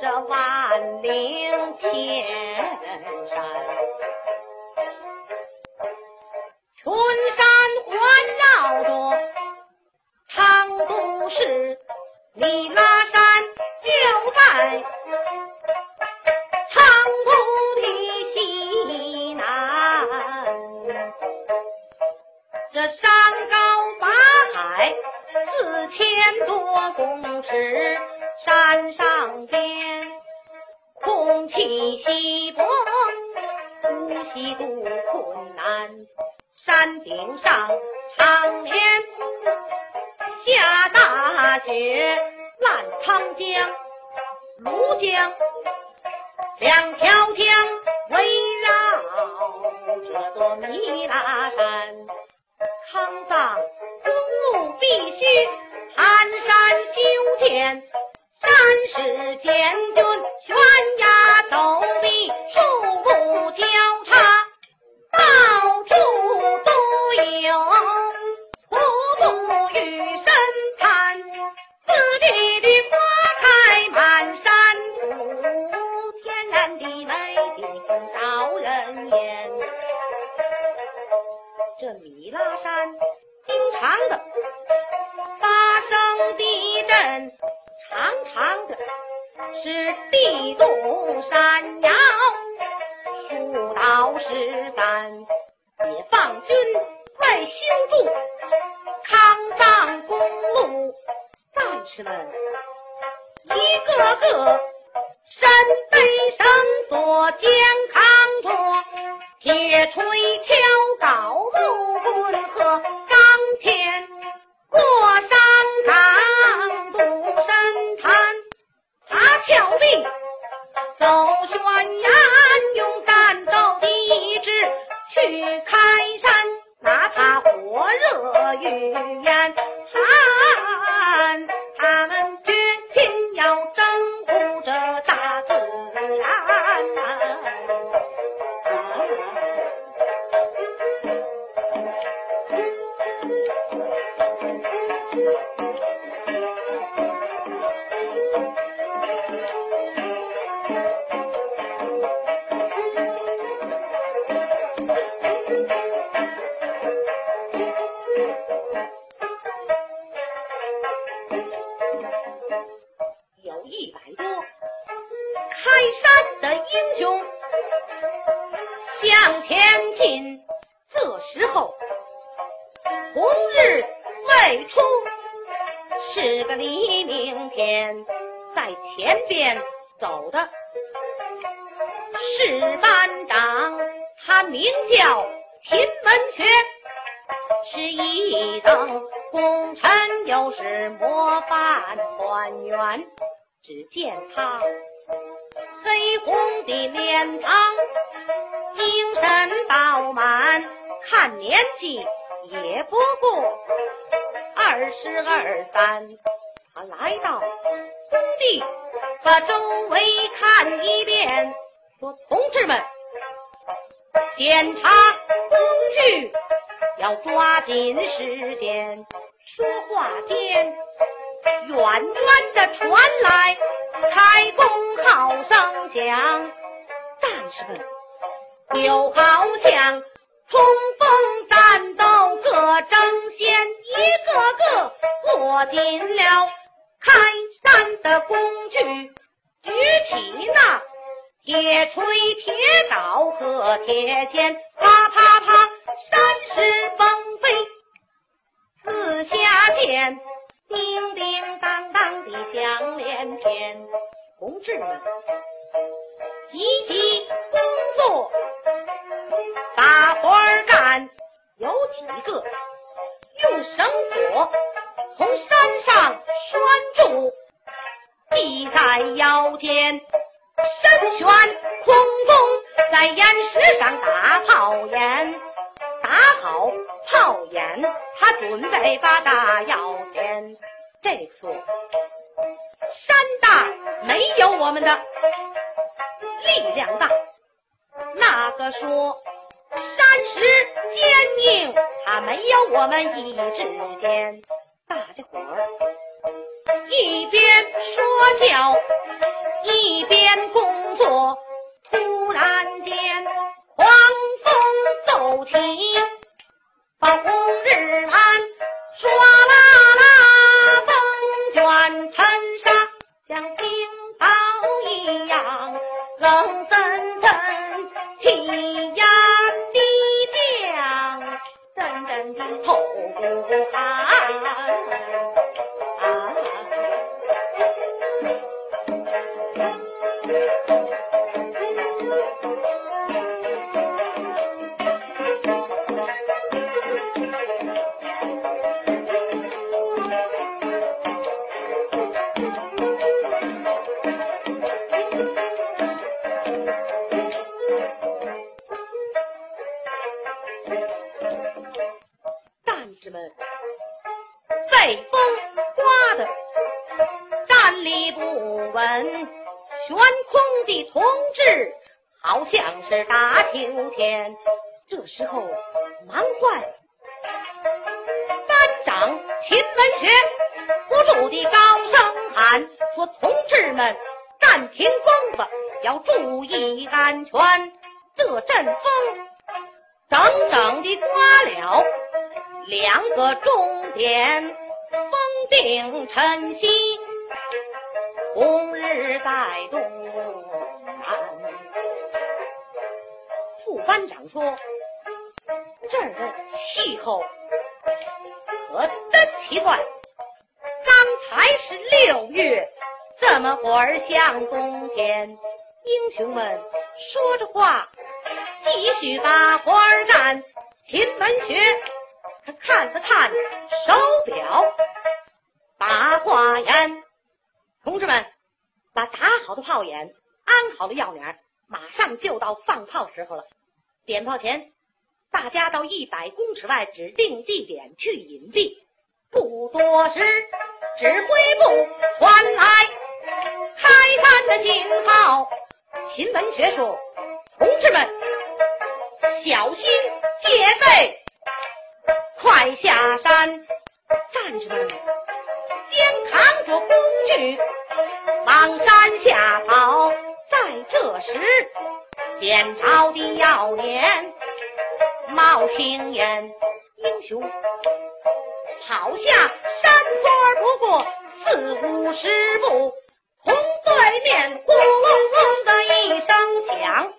这万岭千山。群山环绕着长都市，里拉山就在长途的西南。这山高八海，四千多公尺，山上边空气稀薄，呼吸都困难。山顶上常年下大雪，澜沧江、庐江两条江围绕这座弥拉山。康藏公路必须一个个身背绳索，肩扛着铁锤敲镐木棍和钢钎，过山岗、渡深潭、爬峭壁、走悬崖，用战斗的意志去开山，哪怕火热与严寒，走的是班长，他名叫秦文全，是一等功臣，又是模范团员。只见他黑红的脸庞，精神饱满，看年纪也不过二十二三。他来到工地，把周围看一遍，说：“同志们，检查工具要抓紧时间。”说话间。远远的传来开弓号声响，战士们就好像冲锋战斗各争先，一个个握紧了开山的工具，举起那铁锤、铁镐和铁锨，啪啪啪，山石纷飞，四下间。叮叮当当的响连天，同志们积极工作，把活儿干。有几个用绳索从山上拴住，系在腰间，身悬空中，在岩石上打炮眼，打好炮眼，他准备把大药填。这次山大没有我们的力量大，那个说山石坚硬，他没有我们意志坚。大家伙儿一边说教，一边工作，突然间狂风骤起，好像是大秋千。这时候忙坏，班长秦文学不住地高声喊说：“同志们，暂停功夫，要注意安全。这阵风整整地刮了。”两个钟点，风定晨曦，红日在东班长说：“这儿的气候可真奇怪，刚才是六月，怎么会儿像冬天？”英雄们说着话，继续把活儿干。秦文学。他看了看手表，把话言：“同志们，把打好的炮眼，安好了药捻，马上就到放炮时候了。点炮前，大家到一百公尺外指定地点去隐蔽。不多时，指挥部传来开山的信号。秦文学说：‘同志们，小心戒备。’”快下山！战士们肩扛着工具往山下跑。在这时，点着的要脸冒青烟，英雄跑下山坡不过四五十步，从对面轰隆隆的一声响，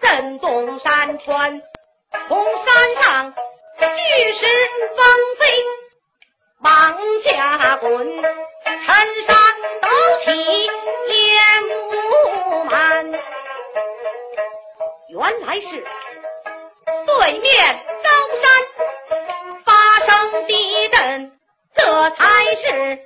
震动山川，从山上。巨石纷飞，往下滚，尘沙抖起，烟雾满。原来是对面高山发生地震，这才是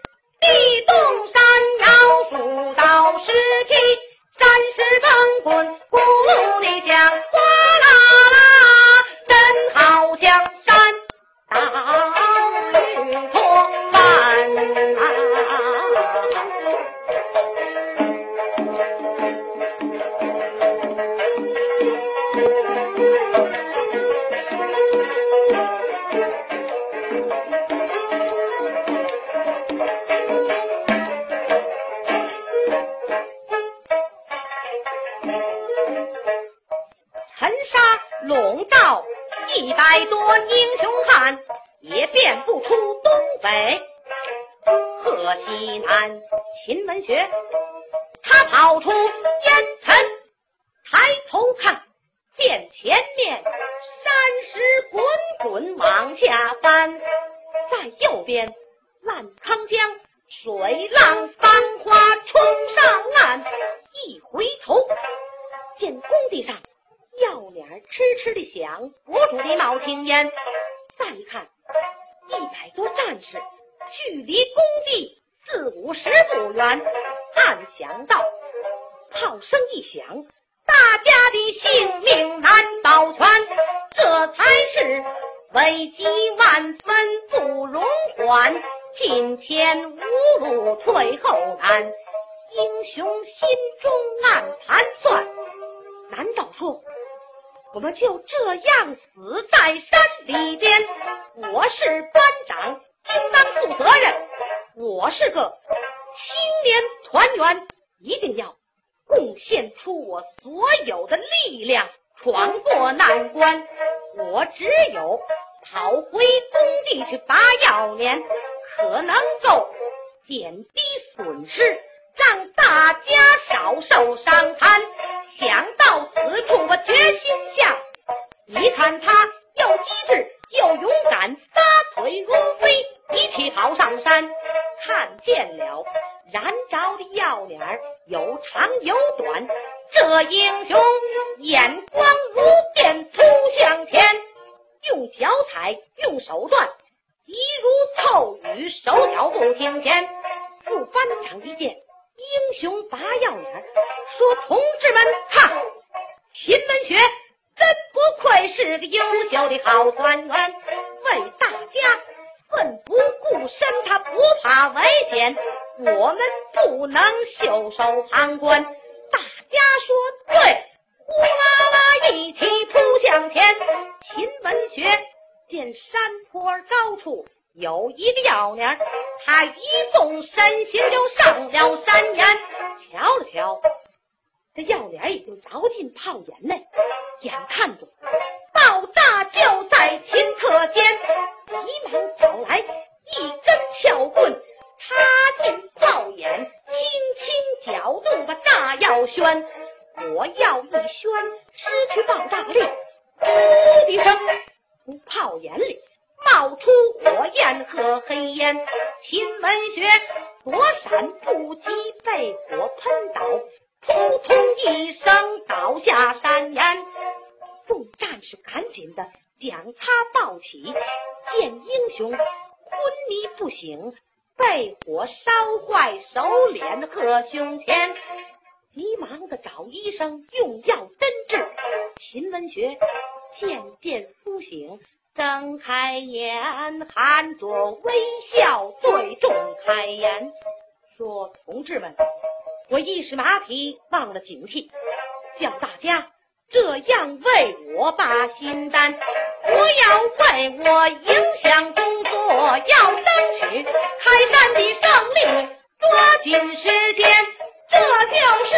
西南。秦文学，他跑出烟尘，抬头看见前面山石滚滚往下翻，在右边烂康江水浪翻花冲上岸，一回头见工地上。药脸痴痴的响，不住的冒青烟。再一看，一百多战士距离工地四五十步远，暗想到：炮声一响，大家的性命难保全。这才是危急万分不容缓，进前无路退后难。英雄心中暗盘算，难道说我们就这样死在山里边？我是班长，应当负责。我是个青年团员，一定要贡献出我所有的力量，闯过难关。我只有跑回工地去拔药碾，可能够减低损失，让大家少受伤残。想到此处，我决心下。你看他见了燃着的药碾有长有短，这英雄眼光如电，扑向前，用脚踩，用手段，急如凑雨，手脚不停闲。副班长一见英雄拔药碾，说：“同志们，看，秦文学真不愧是个优秀的好团员，为大家。”奋不身，他不怕危险，我们不能袖手旁观。大家说对，呼啦啦一起扑向前。秦文学见山坡高处有一个药碾，他一纵身形就上了山岩，瞧了瞧，这药帘已经着进炮眼内，眼看着爆炸就在顷刻间。急忙找来撬棍，插进炮眼，轻轻搅动把炸药旋。火药一宣，失去爆炸力，噗的一声，从炮眼里冒出火焰和黑烟。秦文学躲闪不及，被火喷倒，扑通一声倒下山岩。众战士赶紧的将他抱起。见英雄昏迷不醒，被火烧坏手脸和胸前，急忙的找医生用药针治。秦文学渐渐苏醒，睁开眼，含着微笑，对众开言说：“同志们，我一时马匹，忘了警惕，叫大家这样为我把心担。”不要为我影响工我，要争取开山的胜利，抓紧时间，这就是